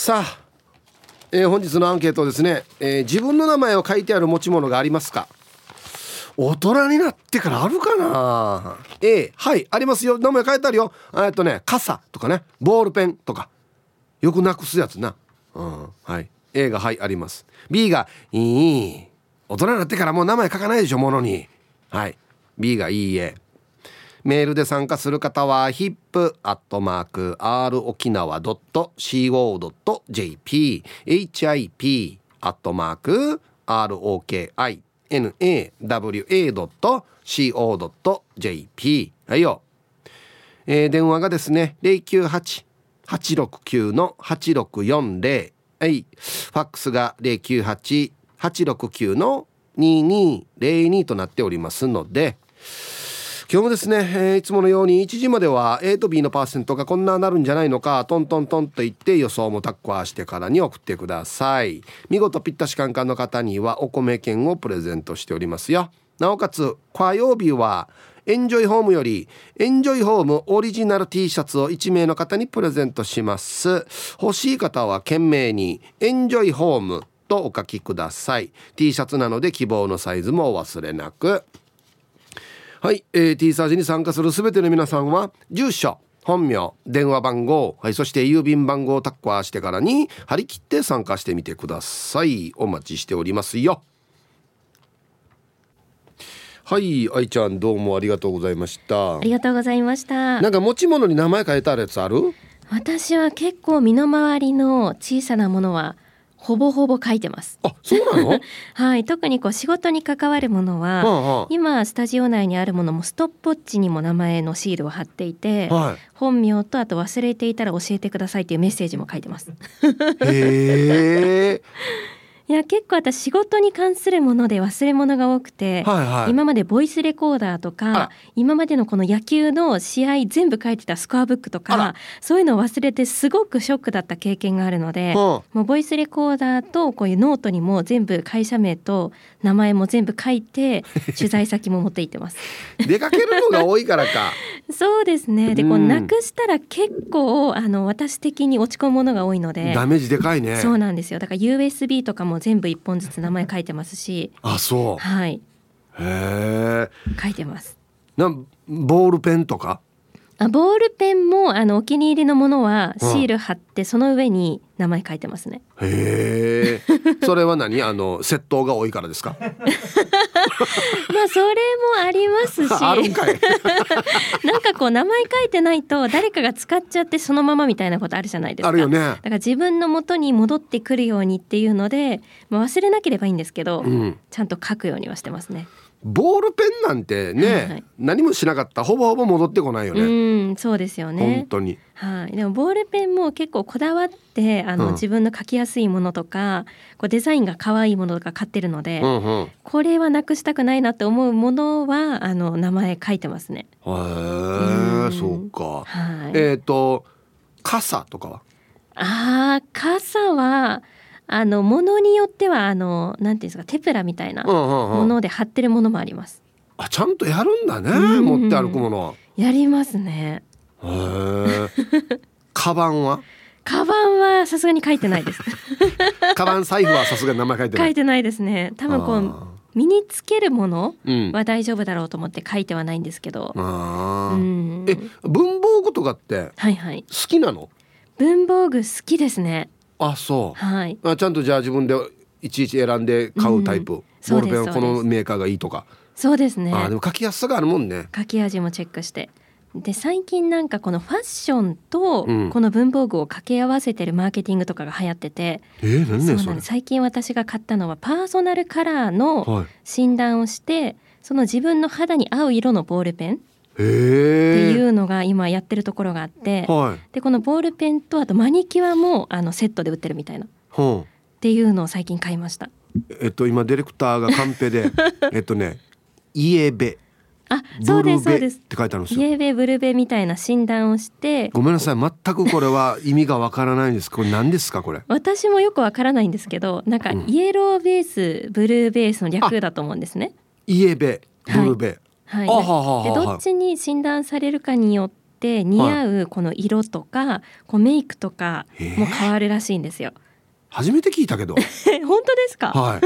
さあ、えー、本日のアンケートですね、えー、自分の名前を書いてある持ち物がありますか？大人になってからあるかな？A はいありますよ。名前書いてあるよ。えっとね傘とかねボールペンとか。よくなくすやつな。うんはい。A がはいあります。B がいい。大人になってからもう名前書かないでしょものに。はい。B がいいえ。メールで参加する方は hip.r 沖縄 .co.jp hip アットマーク ROKINAWA.co.jp はいよ、えー、電話がですね098-869の8640はい。ファックスが098-869の2202となっておりますので今日もですね、えー、いつものように1時までは A と B のパーセントがこんななるんじゃないのかトントントンと言って予想もタッコアしてからに送ってください。見事ぴったしカンカンの方にはお米券をプレゼントしておりますよ。なおかつ火曜日はエンジョイホームよりエンジョイホームオリジナル T シャツを1名の方にプレゼントします。欲しい方は懸命にエンジョイホームとお書きください。T シャツなので希望のサイズもお忘れなく。はい、えー、T サージに参加する全ての皆さんは住所本名電話番号、はい、そして郵便番号をタッカーしてからに張り切って参加してみてください。お待ちしておりますよ。はい愛ちゃんどうもありがとうございました。ありがとうございました。なんか持ち物に名前変えたやつある？私は結構身の回りの小さなものはほぼほぼ書いてます。あ、そうなの？はい、特にこう仕事に関わるものは、はあはあ、今スタジオ内にあるものもストップウォッチにも名前のシールを貼っていて、はい、本名とあと忘れていたら教えてくださいっていうメッセージも書いてます。へえ。いや結構私仕事に関するもので忘れ物が多くて、はいはい、今までボイスレコーダーとか今までのこの野球の試合全部書いてたスコアブックとかそういうのを忘れてすごくショックだった経験があるので、もうボイスレコーダーとこういうノートにも全部会社名と名前も全部書いて 取材先も持って行ってます。出かけるのが多いからか。そうですね。で、こうなくしたら結構あの私的に落ち込むものが多いので。ダメージでかいね。そうなんですよ。だから USB とかも全部一本ずつ名前書いてますし。あそう。はい。へえ書いてます。なボールペンとか？あボールペンもあのお気に入りのものはシール貼って、その上に名前書いてますね。へえ。それは何？あの窃盗が多いからですか？まあそれもありますし。なんかこう名前書いてないと誰かが使っちゃってそのままみたいなことあるじゃないですか。あるよね。だから自分の元に戻ってくるようにっていうので、まあ、忘れなければいいんですけど、うん、ちゃんと書くようにはしてますね。ボールペンなんてね、はいはい、何もしなかったほぼほぼ戻ってこないよね。うんそうですよね。本当に。はい。でもボールペンも結構こだわってあの、うん、自分の書きやすいものとかこうデザインが可愛いものとか買ってるので、うんうん、これはなくしたくないなって思うものはあの名前書いてますね。へえ、そうか。はい。えっ、ー、と傘とかは？ああ傘は。あのものによってはあのなんていうんですかテプラみたいなもので貼ってるものもあります。あちゃんとやるんだね、うん、持って歩くもの。やりますね。へえ。カバンは？カバンはさすがに書いてないです。カバン財布はさすがに名前書いてない。書いてないですね。多分こう身につけるものは大丈夫だろうと思って書いてはないんですけど。うん、え文房具とかってはいはい好きなの？文房具好きですね。あそう、はい、あちゃんとじゃあ自分でいちいち選んで買うタイプ、うん、ボールペンはこのメーカーがいいとか。そうですね。あでも書きやすさがあるもんね。書き味もチェックして。で最近なんかこのファッションとこの文房具を掛け合わせてるマーケティングとかが流行ってて、うん、えー、何それ。最近私が買ったのはパーソナルカラーの診断をして、はい、その自分の肌に合う色のボールペンっていうのが今やってるところがあって、はい、でこのボールペンとあとマニキュアもあのセットで売ってるみたいな、っていうのを最近買いました。えっと今ディレクターがカンペで えっとねイエベ。あそうですそうです。って書いてあるんですよ。イエベブルベみたいな診断をして。ごめんなさい全くこれは意味がわからないんです。これ何ですかこれ？私もよくわからないんですけどなんかイエローベース、ブルーベースの略だと思うんですね。イエベブルベ、はい、でどっちに診断されるかによっって似合うこの色とかこうメイクとかも変わるらしいんですよ。初めて聞いたけど。本当ですか？はい。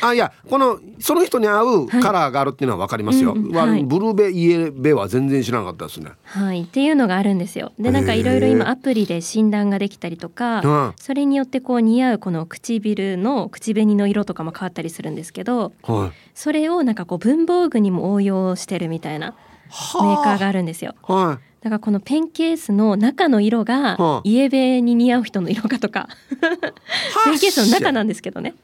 あいやこのその人に合うカラーがあるっていうのは分かりますよ、はいうんはい、ブルーベイエベは全然知らなかったですね。はい。っていうのがあるんですよ。でなんかいろいろ今アプリで診断ができたりとか、それによってこう似合うこの唇の口紅の色とかも変わったりするんですけど、はい、それをなんかこう文房具にも応用してるみたいなメーカーがあるんですよ。はいだからこのペンケースの中の色がイエベに似合う人の色かとか。ペンケースの中なんですけどね。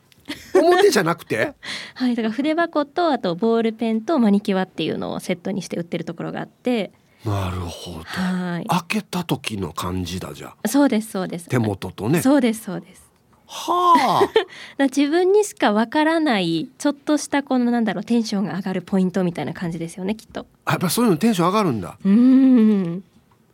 表じゃなくて？はいだから筆箱とあとボールペンとマニキュアっていうのをセットにして売ってるところがあって。なるほど、はい、開けた時の感じだじゃそうですそうです。手元とね。そうですそうですはあ。自分にしかわからないちょっとしたこのなんだろうテンションが上がるポイントみたいな感じですよねきっと。やっぱそういうのテンション上がるんだ。うん。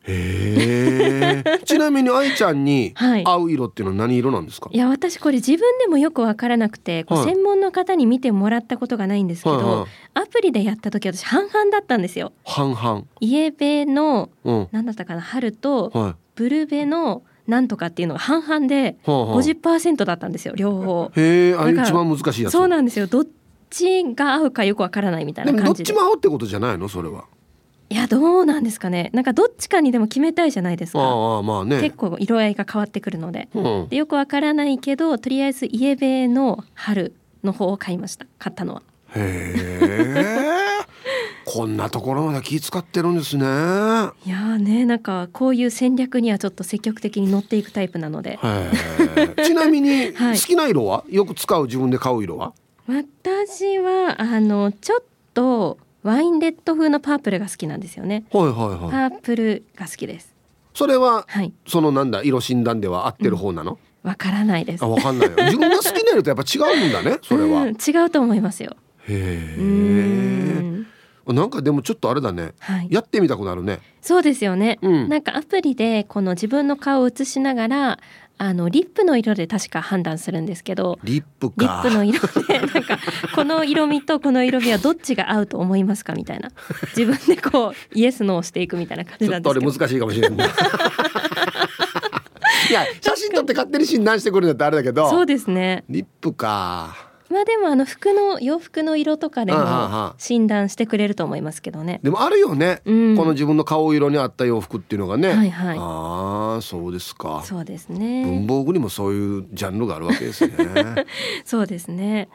へえ。ちなみに愛ちゃんに合う色っていうのは何色なんですか、はい、いや私これ自分でもよくわからなくて、こう専門の方に見てもらったことがないんですけど、はいはい、アプリでやった時私半々だったんですよ。半々。イエベの、うん、何だったかな春と、はい、ブルベのなんとかっていうのが半々で50%だったんですよ両方。へえ、あ一番難しいやつ。そうなんですよ。どっちが合うかよくわからないみたいな感じで。どっちも合うってことじゃないの？それは。いやどうなんですかねなんかどっちかにでも決めたいじゃないですかあまあ、ね、結構色合いが変わってくるのでうん、でよくわからないけどとりあえずイエベの春の方を買いました買ったのはへえこんなところまで気使ってるんですね。いやねなんかこういう戦略にはちょっと積極的に乗っていくタイプなので。ちなみに好きな色は、はい、よく使う自分で買う色は？私はあのちょっとワインレッド風のパープルが好きなんですよね。はいはいはい。パープルが好きです。それは、はい、そのなんだ色診断では合ってる方なの、わ、うん、からないです。あわかんない。よ自分が好きな色とやっぱ違うんだねそれは、うん、違うと思いますよ。へえなんかでもちょっとあれだね、はい、やってみたくなるね。そうですよね、うん、なんかアプリでこの自分の顔を映しながらあのリップの色で確か判断するんですけどリップリップの色でなんかこの色味とこの色味はどっちが合うと思いますかみたいな。自分でこうイエスノーしていくみたいな感じなんですけど。難しいかもしれない。いや写真撮って勝手に診断してくるんだってあれだけど。そうですね。リップかまあでもあの服の洋服の色とかでも診断してくれると思いますけどね。でもあるよね、うん、この自分の顔色に合った洋服っていうのがね。はいはい、ああそうですか。そうですね。文房具にもそういうジャンルがあるわけですね。そうですね。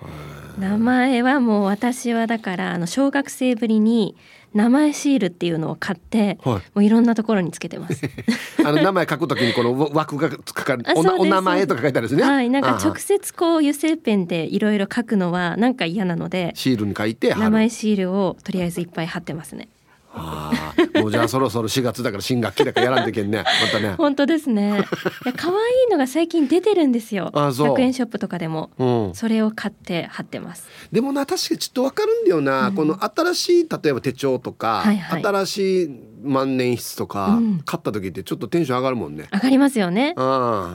名前はもう私はだからあの小学生ぶりに名前シールっていうのを買って、はい、もういろんなところにつけてます。あの名前書くときにこの枠がつかかお名前とか書いてあるんですね。はい、なんか直接こう油性ペンでいろいろ書くのはなんか嫌なので、シールに書いて名前シールをとりあえずいっぱい貼ってますね。ああ、もうじゃあそろそろ4月だから新学期だからやらんといけんね。またね。本当ですね。いや可愛いのが最近出てるんですよ。あ100円ショップとかでも、うん、それを買って貼ってます。でもな確かにちょっとわかるんだよな、うん、この新しい例えば手帳とか、はいはい、新しい万年筆とか、うん、買った時ってちょっとテンション上がるもんね。上がりますよね。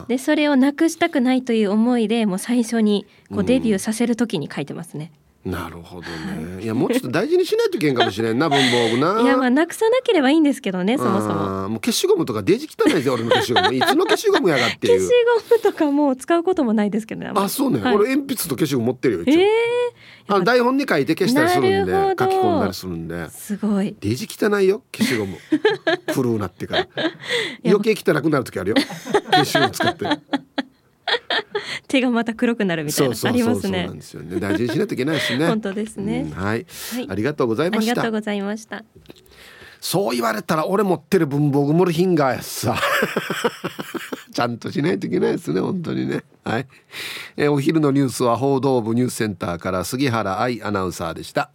でそれをなくしたくないという思いでもう最初にこうデビューさせる時に書いてますね。なるほどね、い、やもうちょっと大事にしないといけんかもしれんな 文房具な。いやまあなくさなければいいんですけどねそもそも。もう消しゴムとかデジ汚いですよ俺の消しゴム。いつの消しゴムやがっていう。消しゴムとかもう使うこともないですけどねあそうね、はい、俺鉛筆と消しゴム持ってるよ一応、えー、あ台本に書いて消したりするんで書き込んだりするんで。すごい。デジ汚いよ消しゴム。古うなってから。余計汚くなる時あるよ。消しゴム使って 手がまた黒くなるみたいなありますね。そうなんですよね。大事にしないといけないですね。本当ですね、うん、はい、はい、ありがとうございました。ありがとうございました。そう言われたら俺持ってる文房具モルヒンガーやさ。ちゃんとしないといけないですね本当にね。はい。えお昼のニュースは報道部ニュースセンターから杉原愛アナウンサーでした。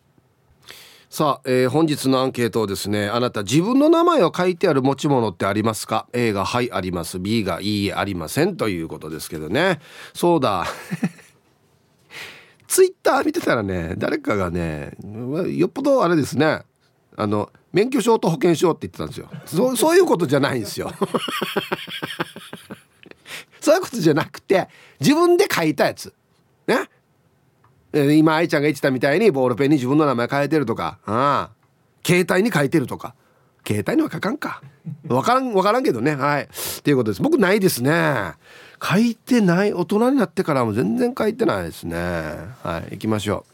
さあ、えー、本日のアンケートをですねあなた自分の名前を書いてある持ち物ってありますか？A が「はい」あります。B が「いい」ありません。ということですけどね。そうだ。ツイッター見てたらね誰かがねよっぽどあれですね。あの免許証と保険証って言ってたんですよ。そそういうことじゃないんですよ。そういうことじゃなくて自分で書いたやつ。ね？今愛ちゃんが言ってたみたいにボールペンに自分の名前書いてるとかああ。携帯に書いてるとか。携帯には書かんか。分からん分からんけどね。はい。ということです。僕ないですね。書いてない大人になってからも全然書いてないですね。はい。行きましょう。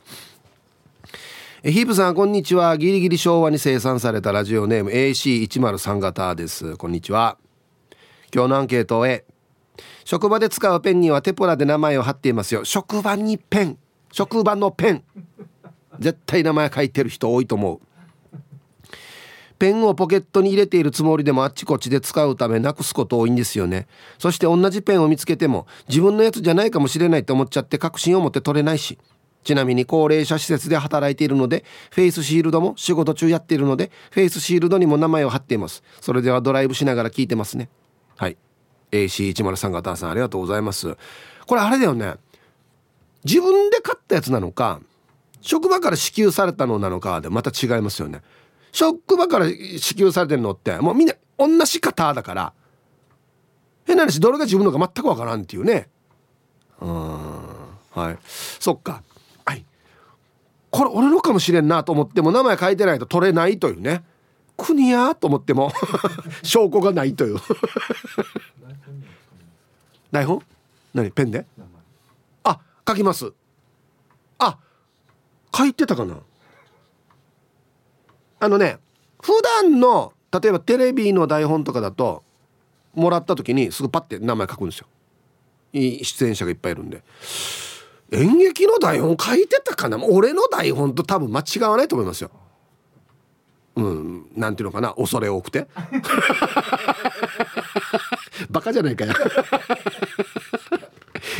えヒープさんこんにちは。ギリギリ昭和に生産されたラジオネーム AC103 型です。こんにちは。今日のアンケートへ。職場で使うペンにはテプラで名前を貼っていますよ。職場にペン。職場のペン。絶対名前書いてる人多いと思う。ペンをポケットに入れているつもりでもあっちこっちで使うためなくすこと多いんですよね。そして同じペンを見つけても自分のやつじゃないかもしれないと思っちゃって確信を持って取れないし。ちなみに高齢者施設で働いているのでフェイスシールドも仕事中やっているのでフェイスシールドにも名前を貼っています。それではドライブしながら聞いてますね。はい。AC103 型さんありがとうございます。これあれだよね。自分で買ったやつなのか職場から支給されたのなのかでまた違いますよね。職場から支給されてるのってもうみんな同じ方だから変な話どれが自分のか全くわからんっていうね。うんはい。そっか。はい。これ俺のかもしれんなと思っても名前書いてないと取れないというね。国やと思っても 証拠がないという。台本？何？ペンで？書きます。あ書いてたかな。あのね普段の例えばテレビの台本とかだともらった時にすぐパッて名前書くんですよ。いい出演者がいっぱいいるんで。演劇の台本書いてたかな？俺の台本と多分間違わないと思いますよ。うんなんていうのかな？恐れ多くて。バカじゃないかよ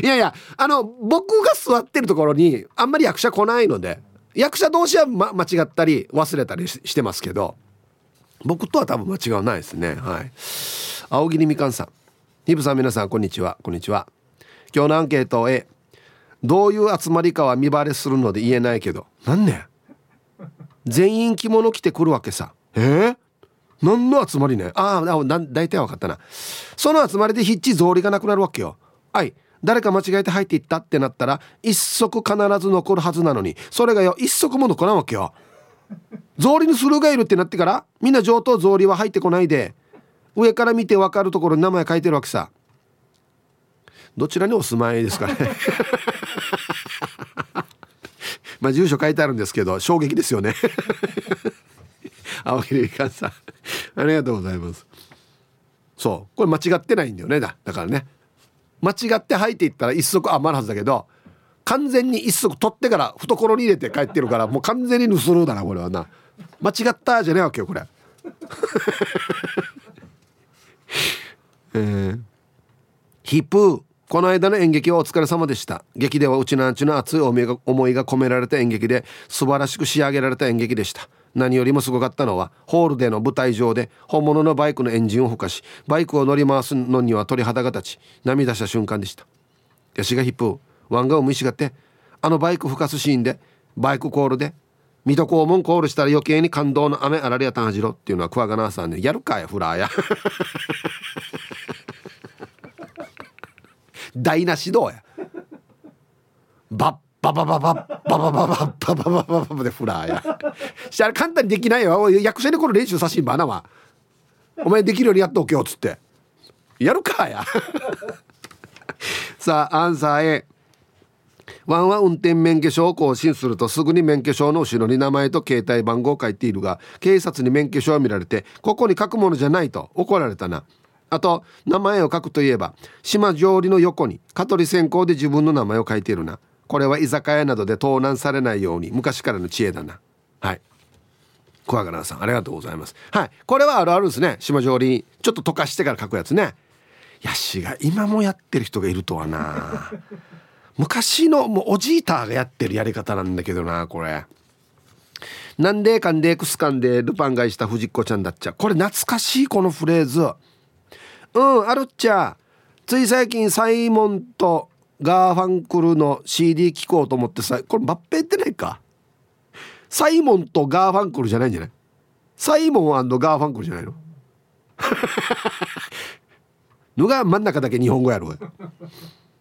いやいやあの僕が座ってるところにあんまり役者来ないので役者同士は、ま、間違ったり忘れたりしてますけど僕とは多分間違わないですね。はい。青桐みかんさん。ヒブさん皆さんこんにちは。こんにちは。今日のアンケート A どういう集まりかは見バレするので言えないけどなんね全員着物着てくるわけさ。えー、何の集まりねああ大体分かったな。その集まりでヒッチ草履がなくなるわけよ。はい。誰か間違えて入っていったってなったら一足必ず残るはずなのにそれがよ一足も残らんわけよ。草履にするがいるってなってからみんな上等草履は入ってこないで上から見て分かるところに名前書いてるわけさ。どちらにお住まいですかね。まあ住所書いてあるんですけど衝撃ですよね。青桐みかんさん。ありがとうございます。そう。これ間違ってないんだよねだだからね。間違って履いていったら一足余るはずだけど完全に一足取ってから懐に入れて帰ってるからもう完全に盗るだなこれはな。間違ったじゃねえわけよこれ。えー、ヒップこの間の演劇はお疲れ様でした。劇ではうちなんちの熱い思いが込められた演劇で素晴らしく仕上げられた演劇でした。何よりもすごかったのはホールでの舞台上で本物のバイクのエンジンをふかしバイクを乗り回すのには鳥肌が立ち涙した瞬間でした。ヤシがヒップワンガを蒸しがってあのバイクふかすシーンでバイクコールで水戸黄門コールしたら余計に感動の雨あられやたんはじろっていうのはクワガナーさんでやるかやフラーや 台無しどうや。バッバババババババババババババでフラーやしたら簡単にできないよ役者にこの練習さしんばなはお前できるようにやっておけよっつってやるかやさあアンサー A ワンは運転免許証を更新するとすぐに免許証の後ろに名前と携帯番号を書いているが警察に免許証を見られてここに書くものじゃないと怒られたなあと名前を書くといえば島上りの横に蚊取線香で自分の名前を書いているなこれは居酒屋などで盗難されないように昔からの知恵だな。はい。小若菜さんありがとうございます。はい。これはあるあるですね。島上りちょっと溶かしてから書くやつね。ヤシが今もやってる人がいるとはな。昔のもうおじいたがやってるやり方なんだけどなこれ。なんでかんでクスカンでルパン買いした藤子ちゃんだっちゃ。これ懐かしいこのフレーズ。うんあるっちゃ。つい最近サイモンとガーファンクルの CD 聴こうと思ってさこれ合ってないか。サイモンとガーファンクルじゃないんじゃない？サイモンガーファンクルじゃないの？のが真ん中だけ日本語やろ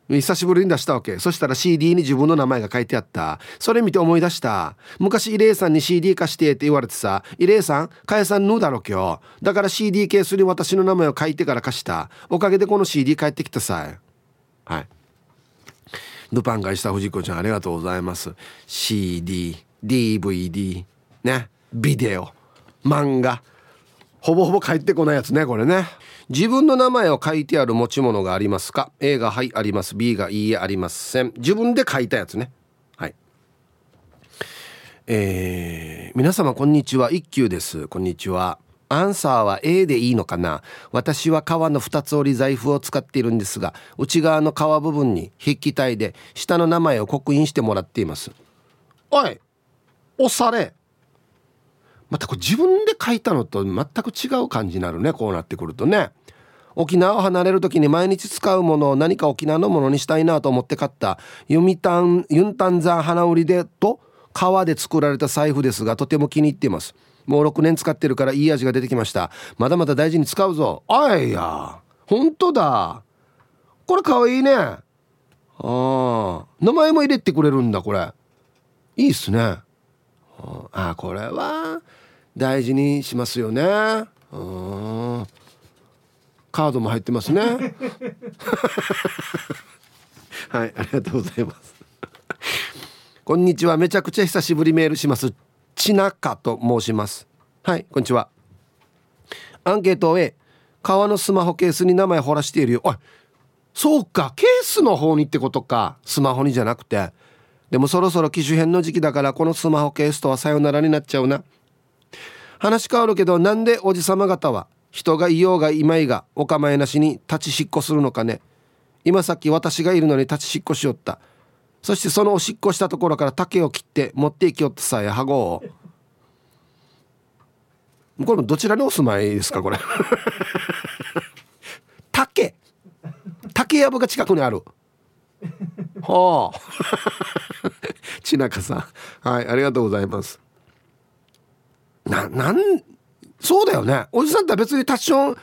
久しぶりに出したわけ。そしたら CD に自分の名前が書いてあった。それ見て思い出した。昔イレイさんに CD 貸してって言われてさイレイさん返さんぬだろ今日。だから CD ケースに私の名前を書いてから貸した。おかげでこの CD 帰ってきたさ。はい。ルパンがした藤子ちゃんありがとうございます。CD DVD ね。ビデオ。漫画。ほぼほぼ帰ってこないやつねこれね。自分の名前を書いてある持ち物がありますか？A がはいあります。B がいいえありません。自分で書いたやつね。はい。えー、皆様こんにちは。一休です。こんにちは。アンサーは A でいいのかな？私は革の2つ折り財布を使っているんですが内側の革部分に筆記体で下の名前を刻印してもらっています。おい押され。またこれ自分で書いたのと全く違う感じになるねこうなってくるとね。沖縄を離れる時に毎日使うものを何か沖縄のものにしたいなと思って買ったユミタンユンタンザン花売りでと革で作られた財布ですがとても気に入っています。もう6年使ってるからいい味が出てきました。まだまだ大事に使うぞ。あいや。本当だ。これかわいいね。ああ。名前も入れてくれるんだこれ。いいっすね。あこれは大事にしますよね。うんカードも入ってますね。はいありがとうございます。こんにちは。めちゃくちゃ久しぶりメールします。ちなかと申します。はいこんにちは。アンケート A 革のスマホケースに名前掘らしているよ。おいそうかケースの方にってことか。スマホにじゃなくて。でもそろそろ機種変の時期だからこのスマホケースとはさよならになっちゃうな。話変わるけどなんでおじさま方は人がいようがいまいがお構いなしに立ちしっこするのかね。今さっき私がいるのに立ちしっこしよった。そしてそのおしっこしたところから竹を切って持っていきよったさやはごをこれもどちらにお住まいですかこれ？竹。竹やぶが近くにある。はあ ちなかさん。はいありがとうございます。ななんそうだよね。おじさんって別にタッション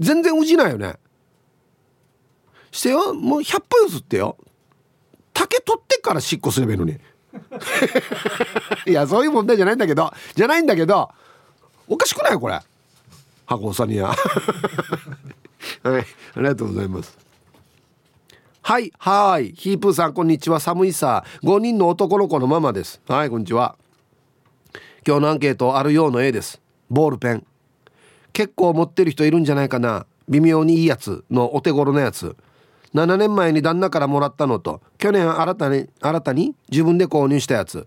全然うじないよね。してよ。もう100歩譲ってよ。竹取ってからしっこすればいいのに。いやそういう問題じゃないんだけどじゃないんだけどおかしくないこれ。箱さには。はいありがとうございます。はいはいヒープーさんこんにちは。寒いさ。5人の男の子のママです。はいこんにちは。今日のアンケートあるようの A です。ボールペン。結構持ってる人いるんじゃないかな。微妙にいいやつのお手頃なやつ。7年前に旦那からもらったのと去年新たに新たに自分で購入したやつ。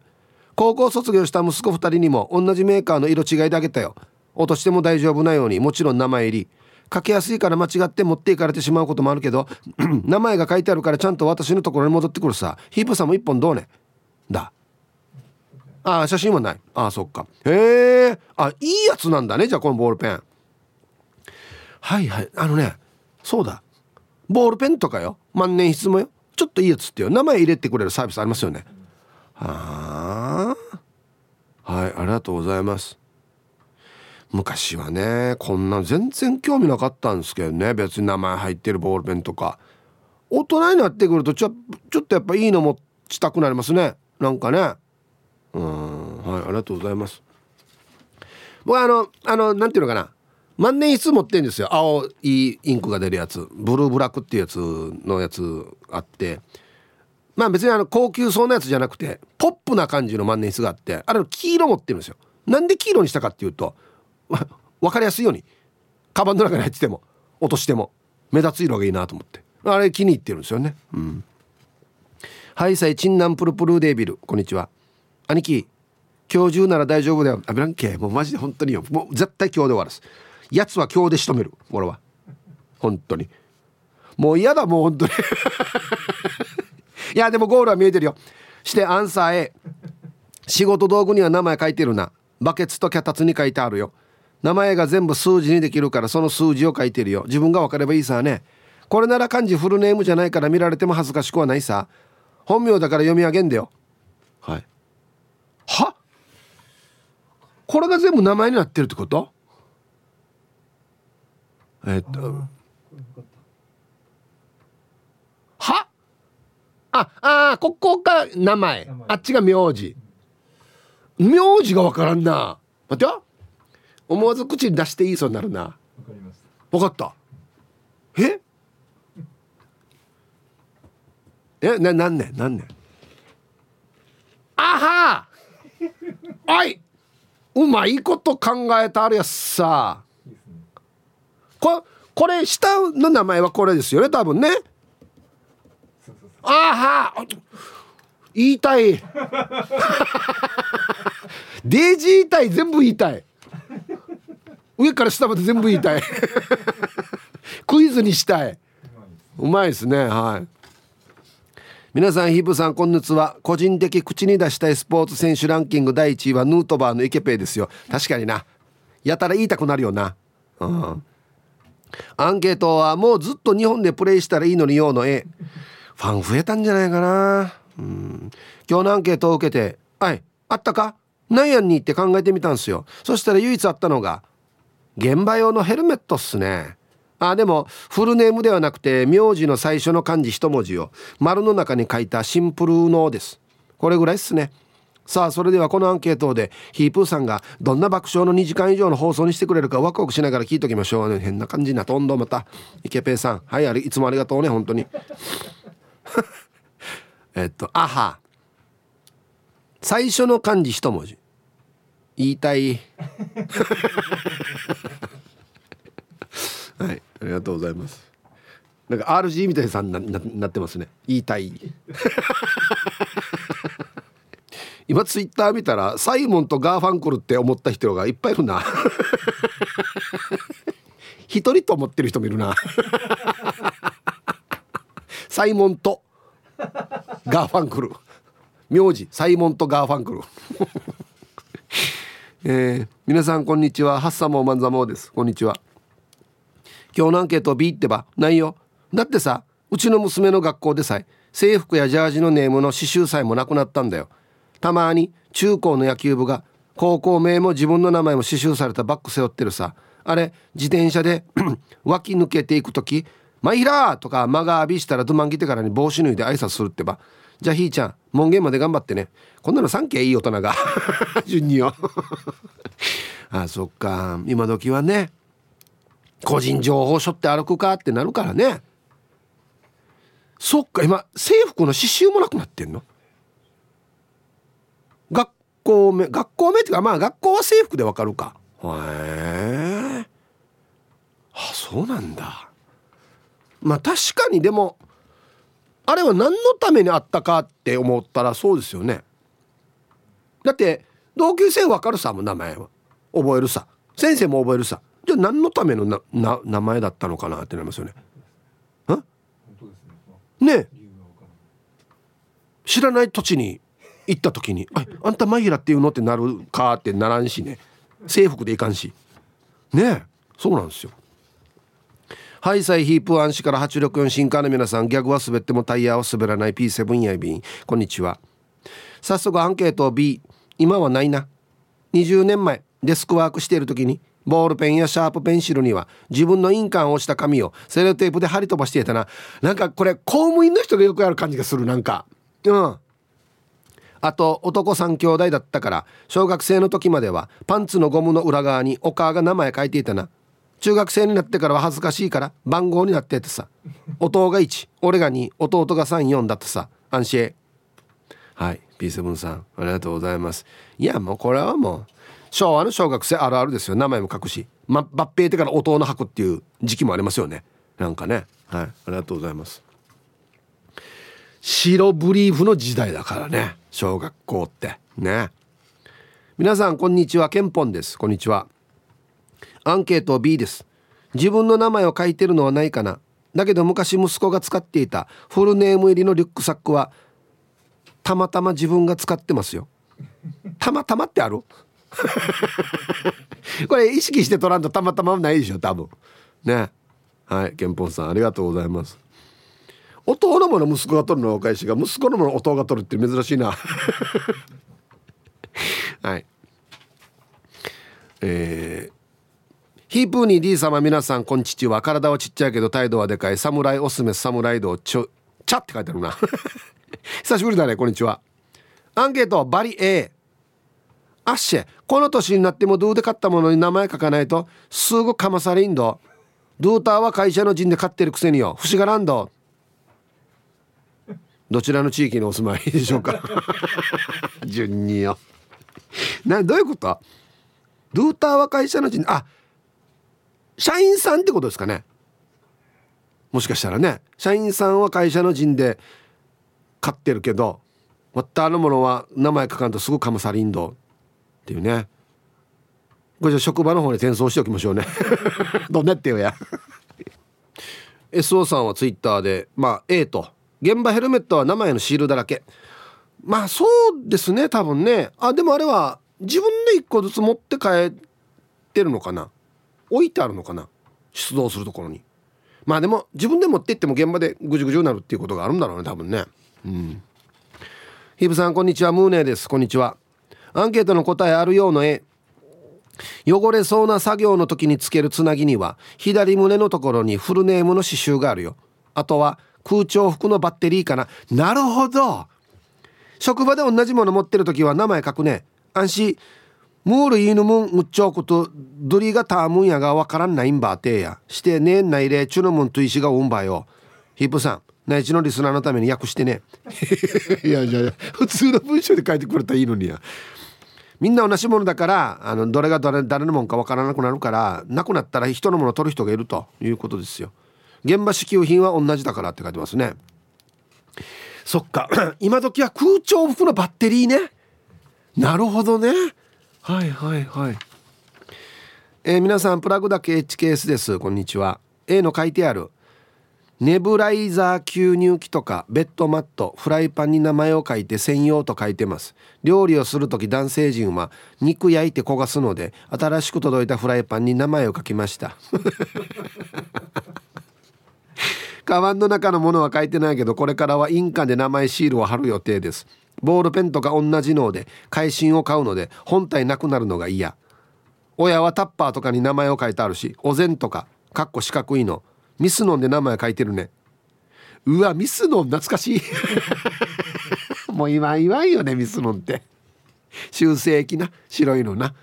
高校卒業した息子2人にも同じメーカーの色違いであげたよ。落としても大丈夫なようにもちろん名前入り。書きやすいから間違って持っていかれてしまうこともあるけど 名前が書いてあるからちゃんと私のところに戻ってくるさ。ヒープさんも一本どうね？だ。ああ写真はない。ああそっか。へえあいいやつなんだねじゃあこのボールペン。はいはい。あのねそうだ。ボールペンとかよ。万年筆もよ。ちょっといいやつってよ。名前入れてくれるサービスありますよね。はあ。はいありがとうございます。昔はねこんな全然興味なかったんですけどね。別に名前入ってるボールペンとか。大人になってくるとちょちょっとやっぱいいの持ちたくなりますね。なんかね。うん。はいありがとうございます。僕あのあのなんていうのかな。万年筆持ってんですよ。青いインクが出るやつ。ブルーブラックっていうやつのやつあって。まあ別にあの高級そうなやつじゃなくてポップな感じの万年筆があってあれ黄色持ってるんですよ。なんで黄色にしたかっていうと 分かりやすいようにカバンの中に入ってても落としても目立つ色がいいなと思って。あれ気に入ってるんですよね。うん。はいさいチンナンプルプルデービル。こんにちは。兄貴今日中なら大丈夫だよ。あブランケもうマジで本当によ。もう絶対今日で終わらす。やつは今日で仕留める。俺は。本当に。もう嫌だもう本当に。いやでもゴールは見えてるよ。してアンサー A 仕事道具には名前書いてるな。バケツと脚立に書いてあるよ。名前が全部数字にできるからその数字を書いてるよ。自分が分かればいいさね。これなら漢字フルネームじゃないから見られても恥ずかしくはないさ。本名だから読み上げんだよ。はい。は？これが全部名前になってるってこと？えっとは？ああここが名前。あっちが名字。名字がわからんな。待ってよ。思わず口に出していいそうになるな。分かった。え？えな何年何年あは！あい！うまいこと考えたあれやさここれ下の名前はこれですよね多分ね。あは。言いたい。デイジー言いたい全部言いたい。上から下まで全部言いたい。クイズにしたい。うまいですねはい。皆さんヒブさんこんにちは。個人的口に出したいスポーツ選手ランキング第1位はヌートバーのイケペイですよ。確かにな。やたら言いたくなるよな。うん。アンケートはもうずっと日本でプレイしたらいいのにようの絵。ファン増えたんじゃないかな。うん。今日のアンケートを受けて「はいあったかなんやんに?」って考えてみたんすよ。そしたら唯一あったのが現場用のヘルメットっすねあでもフルネームではなくて名字の最初の漢字一文字を丸の中に書いたシンプルのです。これぐらいっすね。さあそれではこのアンケートでヒープーさんがどんな爆笑の2時間以上の放送にしてくれるかワクワクしながら聞いときましょう。ね変な感じなとんどまた。イケペイさん。はいあれいつもありがとうね本当に。えっと「あは」最初の漢字一文字。言いたい。はいありがとうございます。なんか RG みたいさんなななってますね。言いたい。今ツイッター見たらサイモンとガーファンクルって思った人がいっぱいいるな。一人と思ってる人もいるな。サイモンとガーファンクル。名字サイモンとガーファンクル。えー、皆さんこんにちは。ハッサモーマンザモーです。こんにちは。今日のアンケート B ってばないよだってさうちの娘の学校でさえ制服やジャージのネームの刺繍さえもなくなったんだよ。たまに中高の野球部が高校名も自分の名前も刺繍されたバッグ背負ってるさ。あれ自転車で 脇抜けていく時「マイヒラー!」とか間が浴びしたらドマン来てからに帽子脱いで挨拶するってば。じゃあひーちゃん門限まで頑張ってね。こんなの3件いい大人が。順によ。あそっか。今時はね個人情報書って歩くかってなるからね。そっか今制服の刺繍もなくなってんの？校名学校名っていうかまあ学校は制服でわかるか。へえ。あそうなんだ。まあ確かにでもあれは何のためにあったかって思ったらそうですよね。だって同級生わかるさも名前は。覚えるさ。先生も覚えるさ。じゃあ何のためのなな名前だったのかなってなりますよね。ね。知らない土地に行った時に「ああんたマヒラっていうの?」ってなるかってならんしね。制服でいかんし。ねそうなんですよ。ハイサイヒープアンシから864新刊の皆さんギャグは滑ってもタイヤは滑らない。P7 やいびんこんにちは。早速アンケート B 今はないな。20年前。デスクワークしている時にボールペンやシャープペンシルには自分の印鑑をした紙をセロテープで貼り飛ばしていたな。なんかこれ公務員の人がよくやる感じがするなんか。うん。あと男3兄弟だったから小学生の時まではパンツのゴムの裏側にお母が名前書いていたな。中学生になってからは恥ずかしいから番号になっててさ。弟が1俺が2弟が34だってさ。安心。はい。P7 さんありがとうございます。いやもうこれはもう昭和の小学生あるあるですよ。名前も書くし、ま、抜兵ってから音の吐くっていう時期もありますよね。なんかね。はい。ありがとうございます。白ブリーフの時代だからね。小学校って。ね。皆さんこんにちは。ケンポンです。こんにちは。アンケート B です。自分の名前を書いてるのはないかな。だけど昔息子が使っていたフルネーム入りのリュックサックはたまたま自分が使ってますよ。たまたまってある？これ意識して取らんとたまたまないでしょ多分。ね。はい。ケンポンさんありがとうございます。弟のもの息子が取るのはお返しが息子のもの弟が取るって珍しいな。はい。えー、ヒープーニー D 様皆さんこんちちは体はちっちゃいけど態度はでかい。侍オスメス侍道ちょちゃって書いてあるな。久しぶりだねこんにちは。アンケートバリ A アッシェ。この年になってもドゥで買ったものに名前書かないとすぐかまされんど。ドゥーターは会社の陣で買ってるくせによ。不思議らんどどちらの地域にお住まいでしょうか？順によ。などういうこと？ドゥーターは会社の陣あ社員さんってことですかね？もしかしたらね。社員さんは会社の陣で買ってるけどわったあるものは名前書かんとすぐかまさりんど。っていうね。これじゃ職場の方に転送しておきましょうね。どんなってよや。SO さんはツイッターでまあ A と現場ヘルメットは名前のシールだらけ。まあそうですね多分ね。あでもあれは自分で一個ずつ持って帰ってるのかな。置いてあるのかな。出動するところに。まあでも自分で持って行っても現場でぐじゅぐじゅになるっていうことがあるんだろうね多分ね。うん。ヒブさんこんにちは。ムーネーです。こんにちは。アンケートの答えあるようの絵。汚れそうな作業の時につけるつなぎには左胸のところにフルネームの刺繍があるよ。あとは空調服のバッテリーかな。なるほど。職場で同じもの持ってる時は名前書くね。安心。ムールイヌムンムッチョことドリがタームンやがわからんないんばてや。してねんないれチュノムンと石がうんばよ。ヒップさん内地のリスナーのために訳してね。いやいやいや普通の文章で書いてくれたらいいのにや。みんな同じものだからあのどれが誰誰のもんかわからなくなるからなくなったら人のものを取る人がいるということですよ。現場支給品は同じだからって書いてますね。そっか。今時は空調服のバッテリーね。なるほどね。はいはいはい。えー、皆さんプラグだけ HKS です。こんにちは。A の書いてある。ネブライザー吸入器とかベッドマットフライパンに名前を書いて専用と書いてます。料理をする時男性陣は肉焼いて焦がすので新しく届いたフライパンに名前を書きました。カバンの中のものは書いてないけどこれからは印鑑で名前シールを貼る予定です。ボールペンとか同じので会心を買うので本体なくなるのが嫌。親はタッパーとかに名前を書いてあるしお膳とかかっこ四角いの。ミスノンで名前書いてるね。うわミスノン懐かしい。もう今言わんよねミスノンって。修正液な白いのな。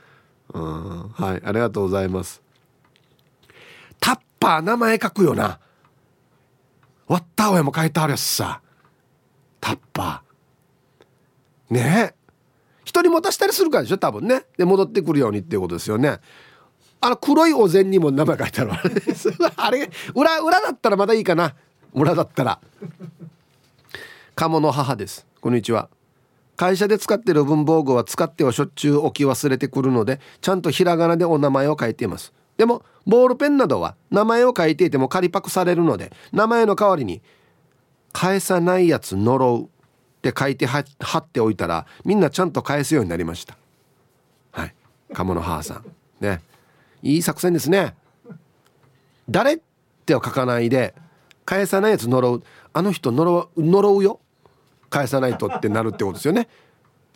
うんはいありがとうございます。タッパー名前書くよな。割った親も書いてあるやつさ。タッパー。ねえ。人に持たしたりするからでしょ多分ね。で戻ってくるようにっていうことですよね。あの黒いお膳にも名前書いてある あれ裏裏だったらまだいいかな。裏だったら。鴨の母です。こんにちは。会社で使ってる文房具は使ってはしょっちゅう置き忘れてくるのでちゃんとひらがなでお名前を書いています。でもボールペンなどは名前を書いていても仮パクされるので名前の代わりに「返さないやつ呪う」って書いて貼っておいたらみんなちゃんと返すようになりました。はい。鴨の母さん。ね。いい作戦ですね。誰っては書かないで返さないやつ呪う。あの人呪う呪うよ。返さないとってなるってことですよね。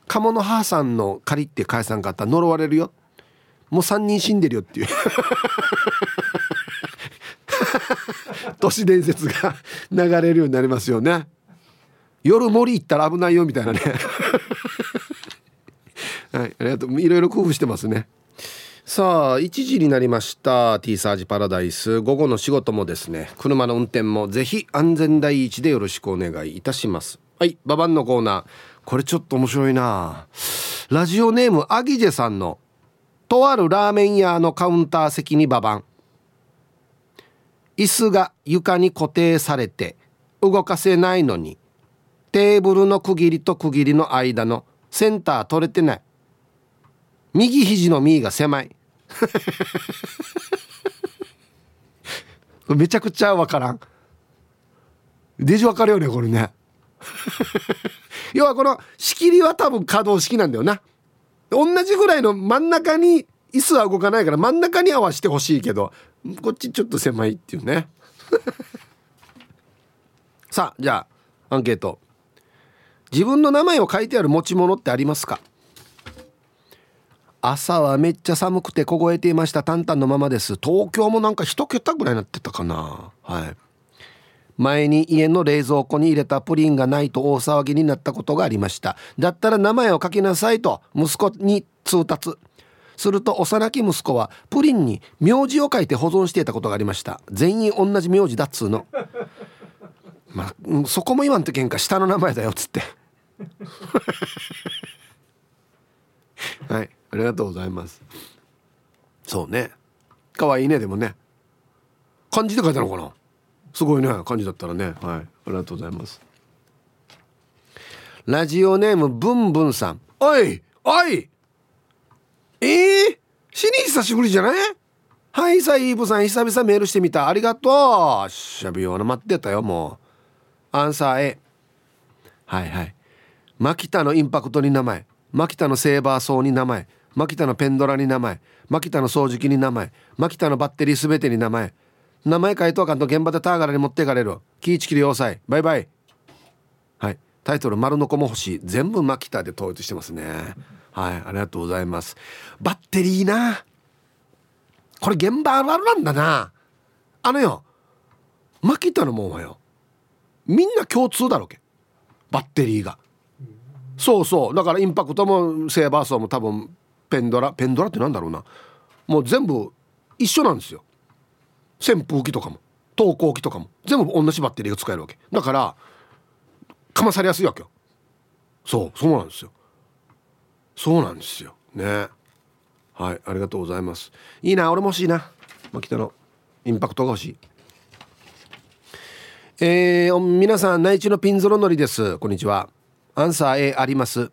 鴨の母さんの借りって返さんかったら呪われるよ。もう3人死んでるよっていう。都市伝説が流れるようになりますよね。夜森行ったら危ないよみたいなね。はいありがとう。いろいろ工夫してますね。さあ1時になりました。T サージパラダイス。午後の仕事もですね。車の運転もぜひ安全第一でよろしくお願いいたします。はいババンのコーナー。これちょっと面白いな。ラジオネームアギジェさんのとあるラーメン屋のカウンター席にババン。椅子が床に固定されて動かせないのにテーブルの区切りと区切りの間のセンター取れてない。右肘の右が狭い。めちゃくちゃわからん。デジわかるよねこれね。要はこの仕切りは多分可動式なんだよな。同じぐらいの真ん中に椅子は動かないから真ん中に合わせてほしいけどこっちちょっと狭いっていうね。さあじゃあアンケート。自分の名前を書いてある持ち物ってありますか？朝はめっちゃ寒くて凍えていました。タンタンのままです。東京もなんか一桁ぐらいになってたかな。はい。前に家の冷蔵庫に入れたプリンがないと大騒ぎになったことがありました。だったら名前を書きなさいと息子に通達。すると幼き息子はプリンに名字を書いて保存していたことがありました。全員同じ名字だっつうの。まあそこも言わんとけんか。下の名前だよっつって。はい。ありがとうございます。そうね。可愛いねでもね。漢字で書いたのかな？すごいね漢字だったらね。はい。ありがとうございます。ラジオネームブンブンさん。おいおいえー、死に久しぶりじゃない？はいさイーブさん久々メールしてみた。ありがとう。しゃべような待ってたよもう。アンサー A はいはい。マキタのインパクトに名前。マキタのセーバーソーに名前。マキタのペンドラに名前。マキタの掃除機に名前。マキタのバッテリーすべてに名前。名前書いとかんと現場でターガラに持っていかれる。キーチキリ要塞。バイバイ。はい。タイトル「丸の子も欲しい」全部マキタで統一してますね。はい。ありがとうございます。バッテリーな。これ現場あるあるなんだな。あのよ。マキタのもんはよ。みんな共通だろけ。バッテリーが。そうそう。だからインパクトもセーバーソーも多分ペンドラ。ペンドラってなんだろうな。もう全部一緒なんですよ。扇風機とかも投光機とかも全部同じバッテリーが使えるわけ。だからかまされやすいわけよ。そうそうなんですよ。そうなんですよ。ね。はいありがとうございます。いいな俺も欲しいな。マキタのインパクトが欲しい。えー、皆さん内地のピンゾロのりです。こんにちは。アンサー A あります。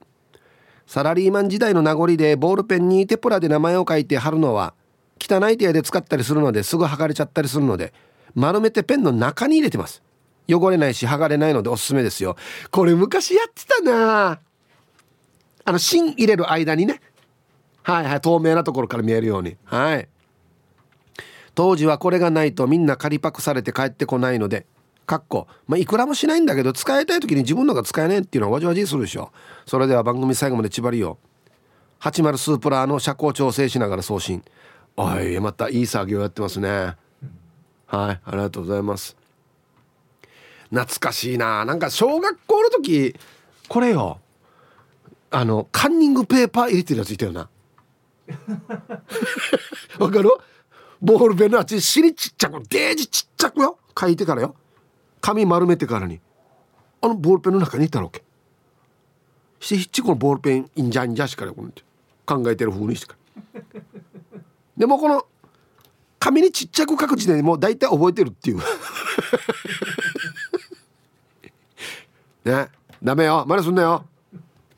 サラリーマン時代の名残でボールペンにテプラで名前を書いて貼るのは汚い手で使ったりするのですぐ剥がれちゃったりするので丸めてペンの中に入れてます。汚れないし剥がれないのでおすすめですよ。これ昔やってたな。あの芯入れる間にね。はいはい透明なところから見えるように。はい。当時はこれがないとみんな仮パクされて帰ってこないのでかっこまあいくらもしないんだけど使いたい時に自分のが使えないっていうのはわじわじするでしょ。それでは番組最後まで縛りよ80スープラーの車高調整しながら送信。おいまたいい作業やってますね。はいありがとうございます。懐かしいな。なんか小学校の時これよ。あのカンニングペーパー入れてるやついたよな。わかる？ボールペンのあっち尻ちっちゃくデージちっちゃくよ。書いてからよ。紙丸めてからに。あのボールペンの中にいたわけ。してひっちこのボールペンいんじゃんじゃしからこ考えてる風にしてからでもこの紙にちっちゃく書く時点でもう大体覚えてるっていう。ね。ダメよ。まだすんなよ。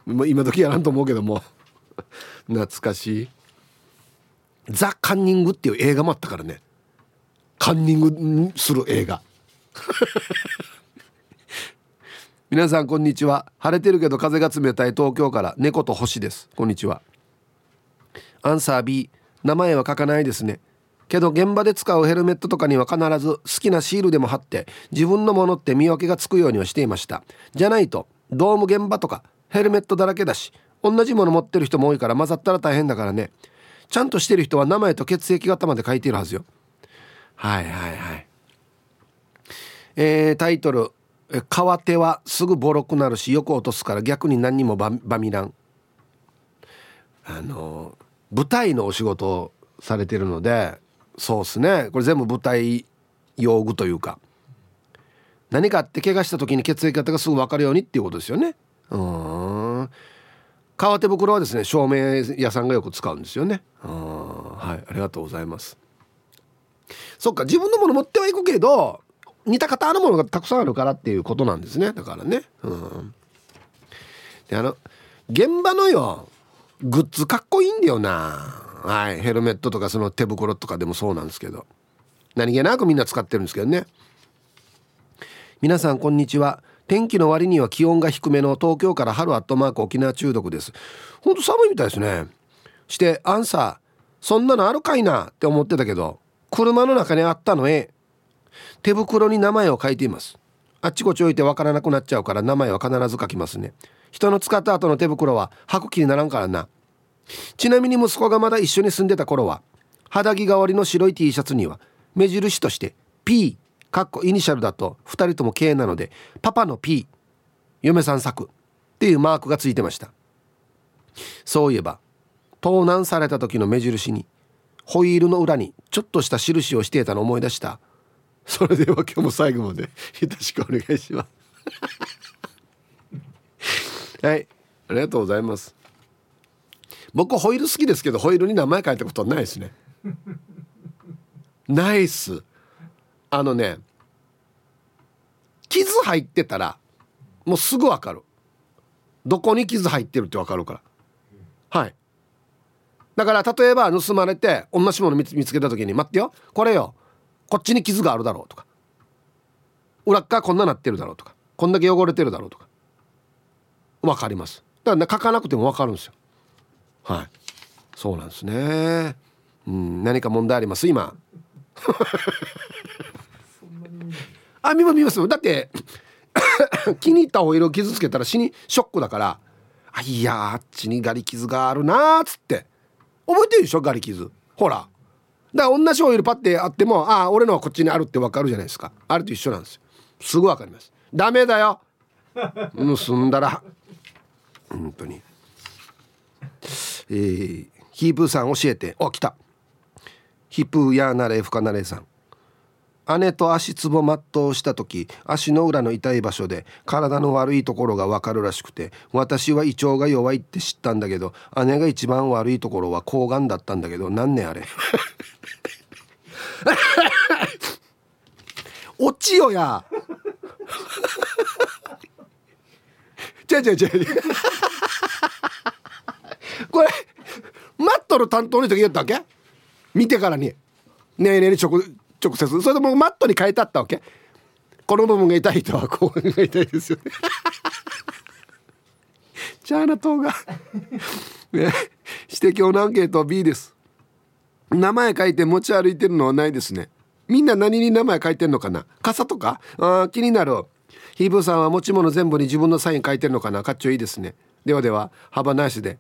もう今時やらんと思うけども。懐かしい「ザ・カンニング」っていう映画もあったからね。カンニングする映画。皆さんこんにちは。晴れてるけど風が冷たい東京から猫と星です。こんにちは。アンサー B 名前は書かないですね。けど現場で使うヘルメットとかには必ず好きなシールでも貼って自分のものって見分けがつくようにはしていました。じゃないとドーム現場とかヘルメットだらけだし同じもの持ってる人も多いから混ざったら大変だからね。ちゃんとしてる人は名前と血液型まで書いているはずよ。はいはいはい。えー、タイトル「川手はすぐボロくなるしよく落とすから逆に何にもバミラン」あの舞台のお仕事をされてるのでそうっすね。これ全部舞台用具というか。何かあって怪我した時に血液型がすぐ分かるようにっていうことですよね。うん。革手袋はですね照明屋さんがよく使うんですよね。はい。ありがとうございます。そっか自分のもの持ってはいくけど似た型のものがたくさんあるからっていうことなんですね。だからね。うん。であの現場のよグッズかっこいいんだよな。はい。ヘルメットとかその手袋とかでもそうなんですけど。何気なくみんな使ってるんですけどね。皆さんこんにちは。天気の割には気温が低めの東京から春アットマーク沖縄中毒です。ほんと寒いみたいですね。してアンサーそんなのあるかいなって思ってたけど車の中にあったのへ。手袋に名前を書いています。あっちこっち置いてわからなくなっちゃうから名前は必ず書きますね。人の使った後の手袋は履く気にならんからな。ちなみに息子がまだ一緒に住んでた頃は肌着代わりの白い T シャツには目印として P かっこイニシャルだと2人とも K なのでパパの P 嫁さん作っていうマークがついてました。そういえば盗難された時の目印にホイールの裏にちょっとした印をしていたのを思い出した。それでは今日も最後までよろしくお願いします。はいありがとうございます。僕ホイール好きですけどホイールに名前書いたことはないですね。ナイス。あのね傷入ってたらもうすぐ分かる。どこに傷入ってるって分かるから。はい。だから例えば盗まれて同じもの見つけた時に「待ってよ。これよ。こっちに傷があるだろう」とか「裏っ側こんななってるだろう」とか「こんだけ汚れてるだろう」とか。分かります。だから、ね、書かなくても分かるんですよ。はい。そうなんですね。うん。何か問題あります？今。あ見ます見ます。だって 気に入ったホイールを傷つけたら死にショックだから。あいやあっちにガリ傷があるなーっつって。覚えてるでしょ？ガリ傷。ほら。だから同じホイルパッてあってもああ俺のはこっちにあるって分かるじゃないですか。あれと一緒なんですよ。すぐ分かります。ダメだよ。盗んだら。本当に。えー、ヒープーさん教えて。あ来た。ヒップーやなれふかなれさん。姉と足つぼ全うした時足の裏の痛い場所で体の悪いところが分かるらしくて私は胃腸が弱いって知ったんだけど姉が一番悪いところは抗がんだったんだけど何年あれ。落ちよや。違う違う違う。これ待っとる担当の人が言ったわけ？見てからに「ねえねえ直直接。それでもマットに変えてあったわけ？この部分が痛い人はこうが痛いですよね。チャーナ島が。ね指摘オナンケート B です。名前書いて持ち歩いてるのはないですね。みんな何に名前書いてんのかな？傘とか？あ気になる。ヒーブーさんは持ち物全部に自分のサイン書いてるのかな？かっちょいいですね。ではでは幅なしで。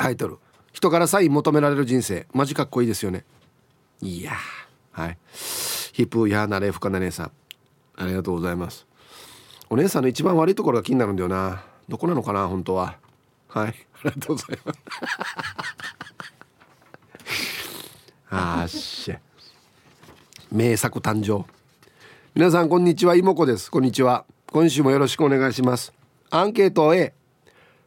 タイトル。人からサイン求められる人生。マジかっこいいですよね。いやはい。ヒップやなれふかな姉さん。ありがとうございます。お姉さんの一番悪いところが気になるんだよな。どこなのかな本当は。はい。ありがとうございます。あっし名作誕生。皆さんこんにちは。妹子です。こんにちは。今週もよろしくお願いします。アンケート A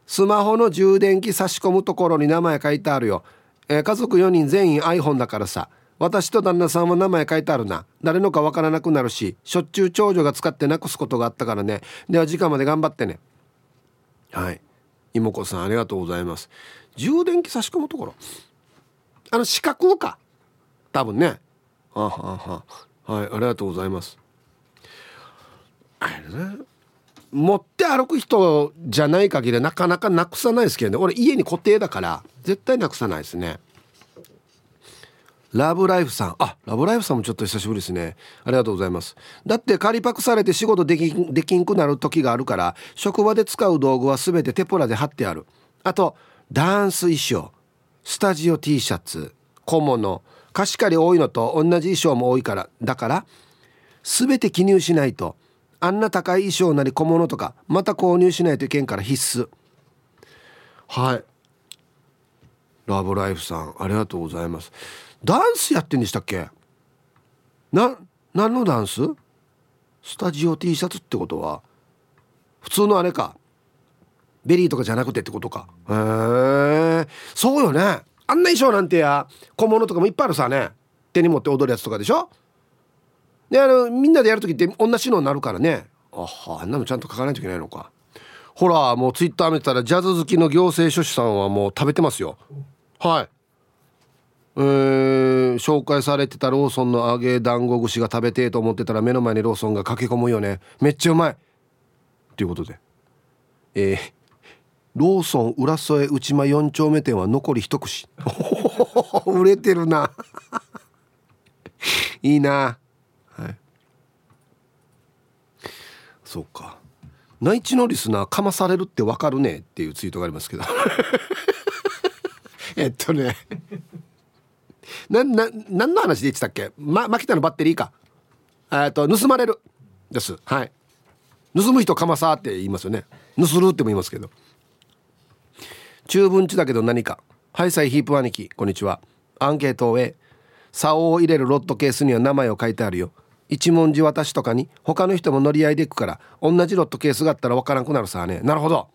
スマホの充電器差し込むところに名前書いてあるよ、えー、家族4人全員 iPhone だからさ。私と旦那さんは名前書いてあるな。誰のかわからなくなるししょっちゅう長女が使ってなくすことがあったからね。では時間まで頑張ってね。はい。妹子さんありがとうございます。充電器差し込むところ。あの四角か。多分ね。ははははいありがとうございます。あれね持って歩く人じゃない限りなかなかなくさないですけどね。俺家に固定だから絶対なくさないですね。ラブライフさん。あラブライフさんもちょっと久しぶりですね。ありがとうございます。だって仮パクされて仕事できできんくなる時があるから職場で使う道具は全てテポラで貼ってある。あとダンス衣装。スタジオ T シャツ。小物。貸し借り多いのと同じ衣装も多いからだから全て記入しないと。あんな高い衣装なり小物とかまた購入しないといけんから必須。はい。ラブライフさんありがとうございます。ダンスやってんでしたっけ？な何のダンス？スタジオ T シャツってことは？普通のあれか。ベリーとかじゃなくてってことか。へえそうよね。あんな衣装なんてや。小物とかもいっぱいあるさね。手に持って踊るやつとかでしょ？であのみんなでやる時って同じのになるからね。あはあんなのちゃんと書かないといけないのか。ほらもうツイッター見てたらジャズ好きの行政書士さんはもう食べてますよ。はい。えー、紹介されてたローソンの揚げ団子串が食べてえと思ってたら目の前にローソンが駆け込むよね。めっちゃうまい。ということで。えー、ローソン浦添内間4丁目店は残り一串売れてるないいなはいそうか。内地のリスナーかまされるってわかるねっていうツイートがありますけど。えっとね。なな何の話で言ってたっけ、ま、牧田のバッテリーか。えっと盗まれる。です。はい。盗む人かまさって言いますよね。盗るっても言いますけど。中文地だけど何か。ハイサイヒープ兄貴。こんにちは。アンケートをへ竿を入れるロットケースには名前を書いてあるよ。一文字渡しとかに他の人も乗り合いでいくから同じロットケースがあったら分からなくなるさね。なるほど。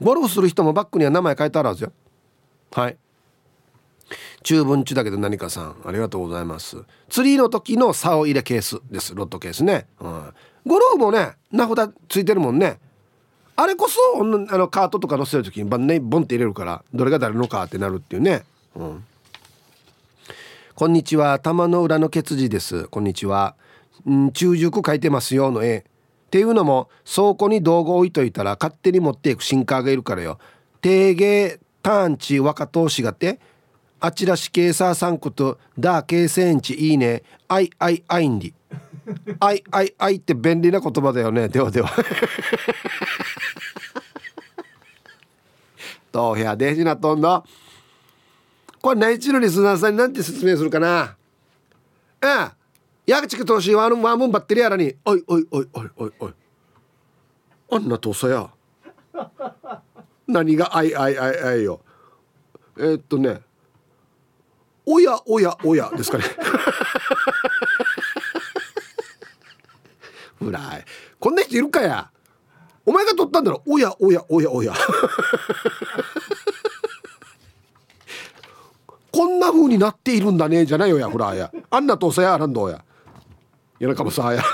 ゴルフする人もバッグには名前書いてあるはずよ。はい。中文中だけど何かさん。ありがとうございます。釣りの時の竿入れケースです。ロットケースね、うん、ゴルフもね名札ついてるもんね。あれこそあのカートとか乗せる時にバンねボンって入れるからどれが誰のかってなるっていうね。うん。こんにちは。玉の裏のケツジです。こんにちは。ん中熟書いてますよの絵。っていうのも倉庫に道具置いといたら勝手に持っていくシンカーがいるからよ。定芸ターンチ若投資がってあちらしけいささんことだけセンチいいね。あいあいあいんりあいあいあいって便利な言葉だよね。ではでは。どう部屋でしなとんのこれ内地のリスナーさんに何て説明するかな？ええやがちく投資ワーワームンバッテリーやらにおいおいおいおいおいおい。あんなとさや。何があいあいあいあいよ。えー、っとね。おやおやおやですかね。ほらこんな人いるかや。お前が取ったんだろ。おやおやおやおや。こんな風になっているんだねじゃないよやほらや。あんなとさやなんどや。やらかもさや。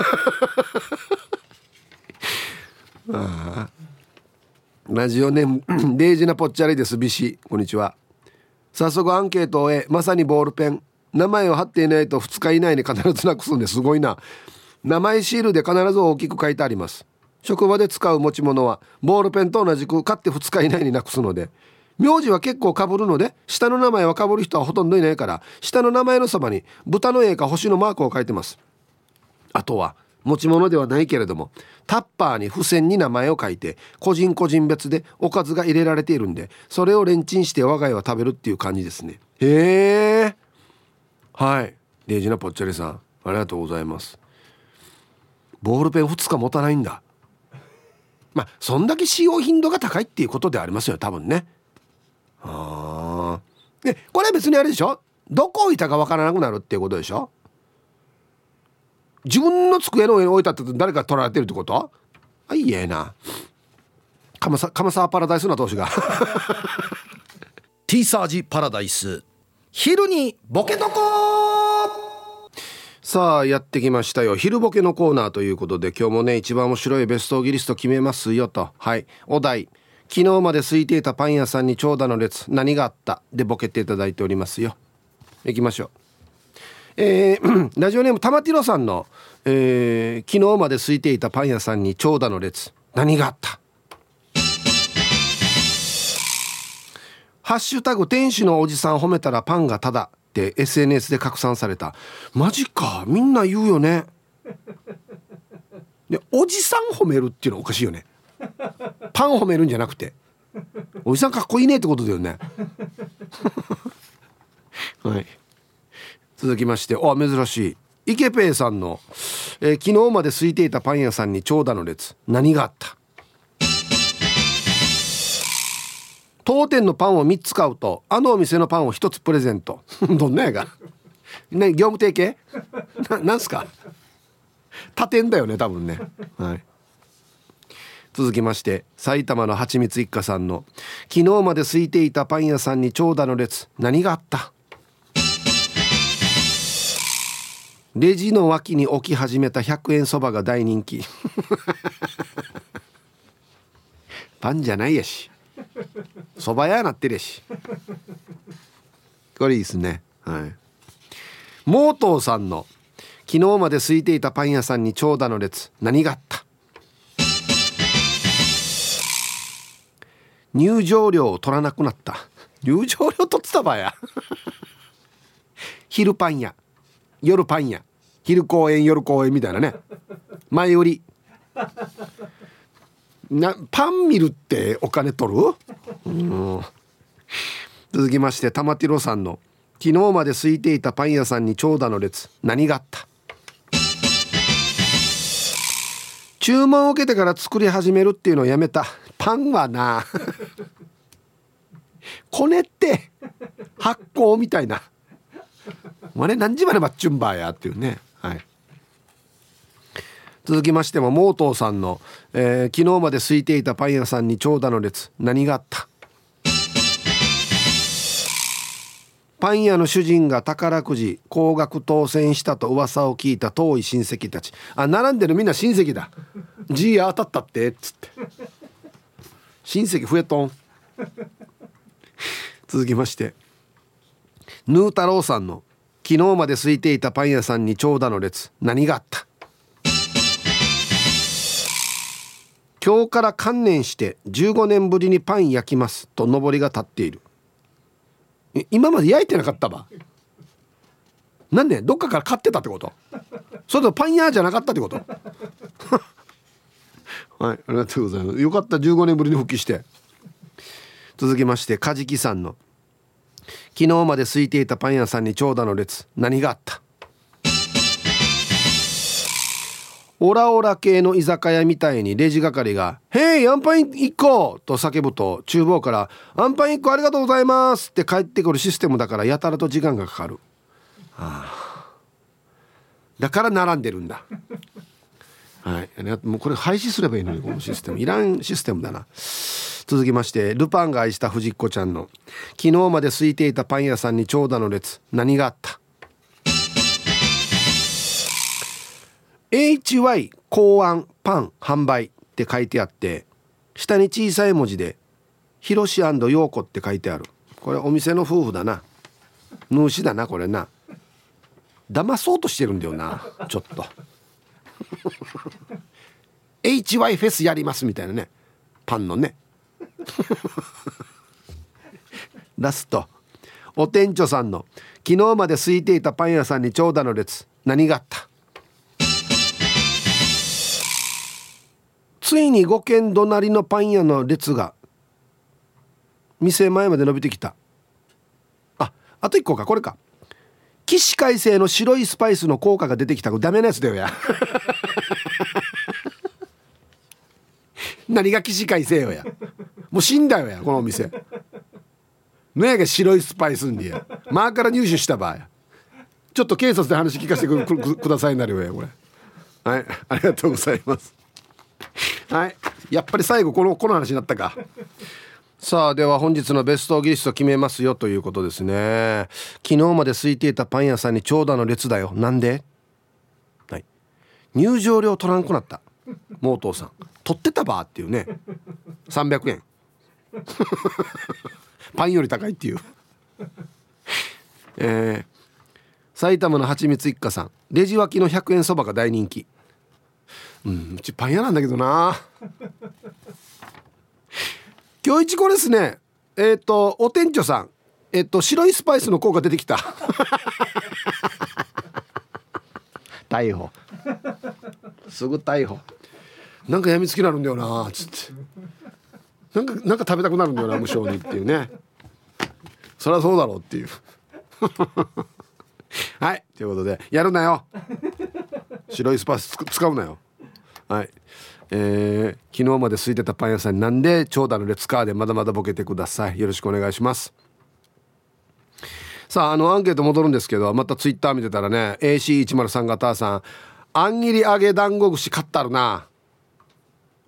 あラジオネーム デイジなぽっちゃりです。ビシ。こんにちは。早速アンケートを終えまさにボールペン。名前を貼っていないと2日以内に必ずなくすんですごいな。名前シールで必ず大きく書いてあります。職場で使う持ち物はボールペンと同じく買って2日以内になくすので。名字は結構かぶるので下の名前はかぶる人はほとんどいないから下の名前のそばに豚の絵か星のマークを書いてます。あとは持ち物ではないけれどもタッパーに付箋に名前を書いて個人個人別でおかずが入れられているんでそれをレンチンして我が家は食べるっていう感じですね。へえはい。デイジナぽっちゃりさんありがとうございます。ボールペン2日持たないんだ。まあそんだけ使用頻度が高いっていうことでありますよ多分ね。ああでこれは別にあれでしょ？どこ置いたかわからなくなるっていうことでしょ？自分の机の上に置いたって誰か取られてるってこと？あいいえな。鎌沢パラダイスの投資が。ティーサージパラダイス。昼にボケとこさあやってきましたよ。昼ボケのコーナーということで今日もね一番面白いベストギリスト決めますよと。はい。お題。昨日まで空いていたパン屋さんに長蛇の列。何があった？でボケていただいておりますよ。行きましょうえー、ラジオネーム玉ティロさんの、えー、昨日まで空いていたパン屋さんに長蛇の列。何があった？ハッシュタグ店主のおじさん褒めたらパンがただって SNS で拡散された。マジか。みんな言うよね。でおじさん褒めるっていうのはおかしいよね。パン褒めるんじゃなくて。おじさんかっこいいねってことだよね。は い続きましてあ珍しい。イケペイさんの、えー、昨日まで空いていたパン屋さんに長蛇の列。何があった？当店のパンを3つ買うとあのお店のパンを1つプレゼント。どんなやが？ね業務提携？ななんすか？他店だよね多分ね。はい。続きまして埼玉のはちみつ一家さんの昨日まで空いていたパン屋さんに長蛇の列。何があった？レジの脇に置き始めた100円そばが大人気。パンじゃないやし。そば屋なってるやし。これいいですね。はい。モートーさんの昨日まで空いていたパン屋さんに長蛇の列。何があった？入場料を取らなくなった。入場料取ってたばや。昼パン屋。夜パン屋。昼公演夜公演みたいなね。前売り。なパン見るってお金取る、うん、続きまして玉ティロさんの「昨日まで空いていたパン屋さんに長蛇の列。何があった?」注文を受けてから作り始めるっていうのをやめた。パンはな。こねって発酵みたいな。まね何時までマッチュンバーやっていうね。はい。続きましてもモートーさんの、えー、昨日まで空いていたパン屋さんに長蛇の列。何があった？パン屋の主人が宝くじ高額当選したと噂を聞いた遠い親戚たち。あ並んでるみんな親戚だ。G 当たったってっつって。親戚増えとん。続きまして。ヌー太郎さんの昨日まで空いていたパン屋さんに長蛇の列。何があった？今日から観念して15年ぶりにパン焼きます。と上りが立っている。今まで焼いてなかったば？なんで？どっかから買ってたってこと？それとパン屋じゃなかったってこと？はいありがとうございます。よかった。15年ぶりに復帰して。続きましてカジキさんの。昨日まで空いていたパン屋さんに長蛇の列。何があった？オラオラ系の居酒屋みたいにレジ係が「へいアンパン1個!」と叫ぶと厨房から「アンパン1個ありがとうございます」って帰ってくるシステムだからやたらと時間がかかる、はあ、だから並んでるんだ。はい。もうこれ廃止すればいいのにこのシステム。いらんシステムだな。続きましてルパンが愛した藤子ちゃんの。昨日まで空いていたパン屋さんに長蛇の列。何があった？HY 考案パン販売って書いてあって下に小さい文字で「ひろし陽子」って書いてある。これお店の夫婦だな。主だなこれな。騙そうとしてるんだよなちょっと。HY フェスやりますみたいなね。パンのね。ラスト。お店長さんの昨日まで空いていたパン屋さんに長蛇の列。何があった？ついに5軒隣のパン屋の列が店前まで伸びてきた。ああと1個かこれか。起死回生の白いスパイスの効果が出てきた。ダメなやつだよや。何が起死回生よや。もう死んだよやこのお店。ねえが白いスパイスんでやマーから入手した場合。ちょっと警察で話聞かせてくくださいなるよやこれ。はいありがとうございます。はいやっぱり最後このこの話になったかさあでは本日のベストギスト決めますよということですね。昨日まで空いていたパン屋さんに長蛇の列だよ。なんで？はい。入場料取らんくなった。モートーさん。取ってたばっていうね。300円 パンより高いっていう。えー、埼玉のはちみつ一家さん。レジ脇の100円そばが大人気。うんうちパン屋なんだけどな。今日一個ですね。えっ、ー、とお店長さん。えっ、ー、と白いスパイスの効果出てきた。逮捕。すぐ逮捕。なんかやみつきになるんだよなつって。なんかなんか食べたくなるんだよな無性にっていうね。そりゃそうだろうっていう。はいということで。やるなよ。白いスパイス使うなよ。はいえー、昨日まで空いてたパン屋さんなんで長蛇の列カーでまだまだボケてください。よろしくお願いします。さああのアンケート戻るんですけどまたツイッター見てたらね AC103 型さんあんぎり揚げ団子串買ったるな。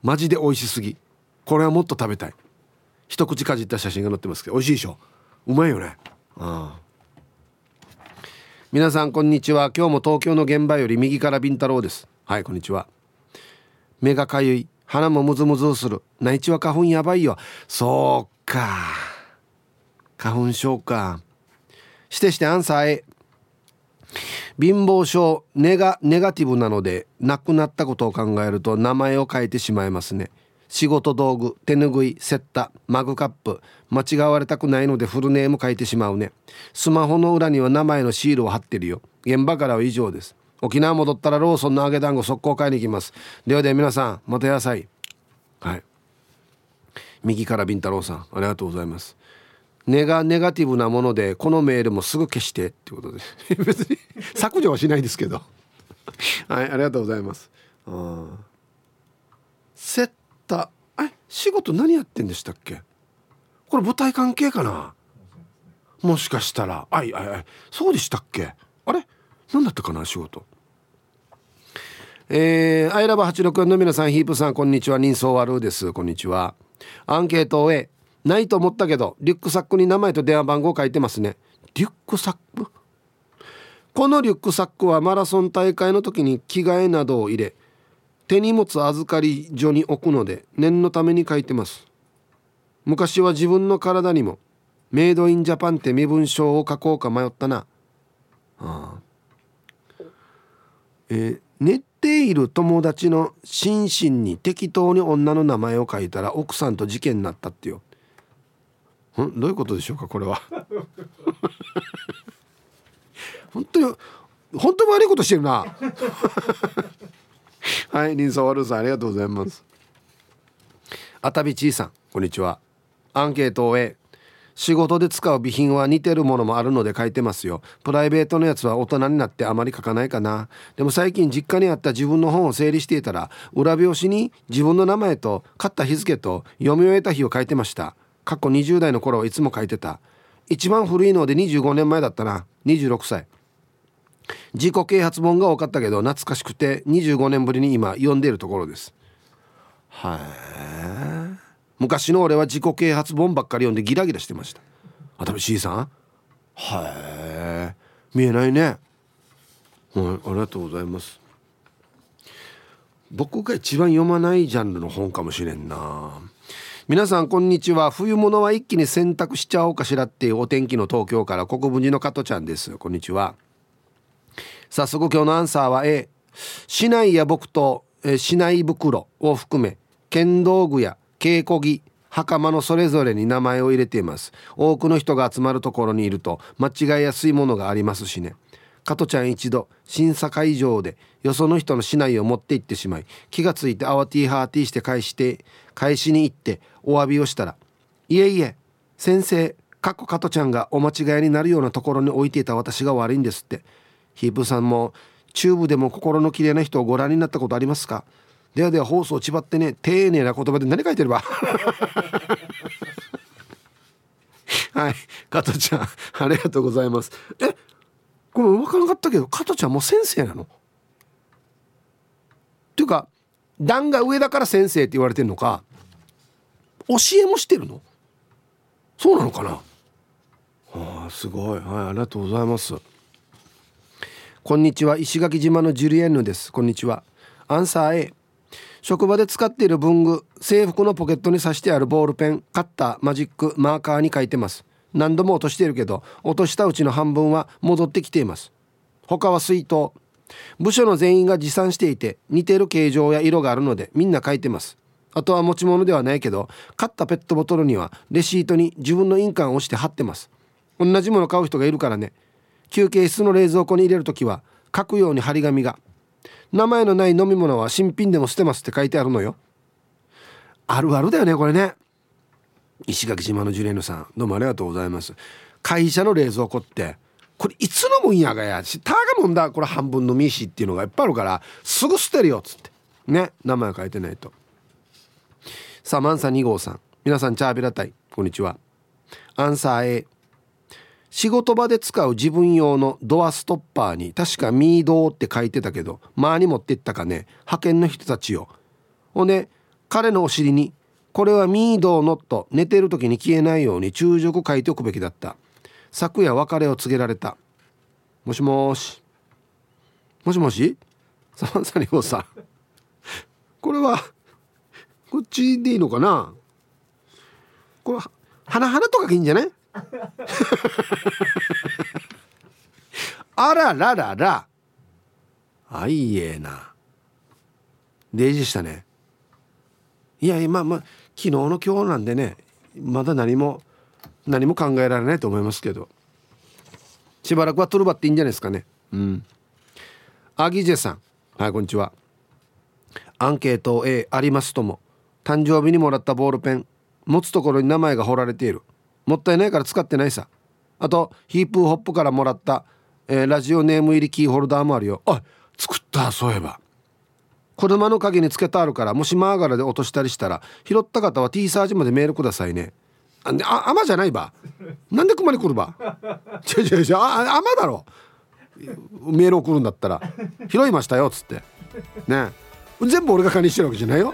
マジで美味しすぎ。これはもっと食べたい。一口かじった写真が載ってますけど美味しいでしょ?うまいよね。ああ皆さんこんにちは。今日も東京の現場より右からビン太郎です。はいこんにちは。目がかゆい鼻もムズムズする内地は花粉やばいよ。そうか。花粉症か。してしてアンサー A 貧乏症ネガネガティブなので亡くなったことを考えると名前を変えてしまいますね。仕事道具手ぬぐいセッタマグカップ。間違われたくないのでフルネーム書いてしまうね。スマホの裏には名前のシールを貼ってるよ。現場からは以上です。沖縄戻ったらローソンの揚げ団子速攻買いに行きます。ではで皆さんまた野菜はい。右からビンタロウさんありがとうございます。ネガネガティブなものでこのメールもすぐ消してってことで。別に削除はしないですけど。はいありがとうございます。あったえ仕事何やってんでしたっけ？これ舞台関係かな？もしかしたら。あいあいあいそうでしたっけ？何だったかな仕事。えー、アイラブ86の皆さんヒープさんこんにちは。人相悪です。こんにちは。アンケートをえないと思ったけどリュックサックに名前と電話番号書いてますね。リュックサック？このリュックサックはマラソン大会の時に着替えなどを入れ手荷物預かり所に置くので念のために書いてます。昔は自分の体にもメイドインジャパンって身分証を書こうか迷ったな。ああえー、寝ている友達の心身に適当に女の名前を書いたら奥さんと事件になったってよん？どういうことでしょうかこれは。本当に本当に悪いことしてるな。はいリンサワルさんありがとうございます。あたびちいさんこんにちは。アンケートを終え仕事で使う備品は似てるものもあるので書いてますよ。プライベートのやつは大人になってあまり書かないかな。でも最近実家にあった自分の本を整理していたら裏表紙に自分の名前と買った日付と読み終えた日を書いてました。過去20代の頃はいつも書いてた。一番古いので25年前だったな。26歳。自己啓発本が多かったけど懐かしくて25年ぶりに今読んでいるところです。はい昔の俺は自己啓発本ばっかり読んでギラギラしてました。あたぶ C さん？はい見えないね。はいありがとうございます。僕が一番読まないジャンルの本かもしれんな。皆さんこんにちは。冬物は一気に洗濯しちゃおうかしらっていうお天気の東京から国分寺の加トちゃんです。こんにちは。早速今日のアンサーは A 市内や僕と市内袋を含め剣道具や稽古着袴のそれぞれに名前を入れています。多くの人が集まるところにいると間違いやすいものがありますしね。加トちゃん一度審査会場でよその人の市内を持って行ってしまい気がついて慌てィハーティーして返して返しに行ってお詫びをしたら「いえいえ先生かっこ加トちゃんがお間違いになるようなところに置いていた私が悪いんです」って。ヒープさんもチューブでも心の綺麗な人をご覧になったことありますか？ではでは放送ちばってね丁寧な言葉で何書いてれば？はい。加トちゃんありがとうございます。えこれ分からなかったけど加トちゃんもう先生なの？っていうか段が上だから先生って言われてんのか教えもしてるの？そうなのかな？あすごい。はいありがとうございます。こんにちは。石垣島のジュリエンヌです。こんにちは。アンサー A 職場で使っている文具制服のポケットに挿してあるボールペンカッターマジックマーカーに書いてます。何度も落としているけど落としたうちの半分は戻ってきています。他は水筒。部署の全員が持参していて似てる形状や色があるのでみんな書いてます。あとは持ち物ではないけど買ったペットボトルにはレシートに自分の印鑑を押して貼ってます。同じもの買う人がいるからね。休憩室の冷蔵庫に入れる時は書くように張り紙が。名前のない飲み物は新品でも捨てますって書いてあるのよ。あるあるだよねこれね。石垣島のジュレーヌさんどうもありがとうございます。会社の冷蔵庫ってこれいつのもんやがやしたがもんだ。これ半分のみしっていうのがいっぱいあるからすぐ捨てるよっつって。ね名前書いてないと。さあマンサ2号さん。皆さんチャービラタイこんにちは。アンサー A 仕事場で使う自分用のドアストッパーに確かミードーって書いてたけど間に持ってったかね。派遣の人たちよ。ほんで彼のお尻にこれはミードーノット寝てる時に消えないように昼食書いておくべきだった。昨夜別れを告げられた。もしもし。もしもし？サンサリオさん。これはこっちでいいのかな？これは花々とかいいんじゃない？あらららら。あいえな。デイジしたね。いやまあまあ昨日の今日なんでねまだ何も何も考えられないと思いますけど。しばらくはトルバっていいんじゃないですかね。うん。アギジェさん。はいこんにちは。アンケート A ありますとも。誕生日にもらったボールペン。持つところに名前が彫られているもったいないから使ってないさ。あとヒープホップからもらった、えー、ラジオネーム入りキーホルダーもあるよ。あ作ったそういえば。車の鍵につけてあるからもしマーガラで落としたりしたら拾った方は T サージまでメールくださいね。ああアマじゃないば。なんで熊に来るば？違う違う違う。あアマだろ。メール送るんだったら拾いましたよっつって。ね。全部俺が管理してるわけじゃないよ。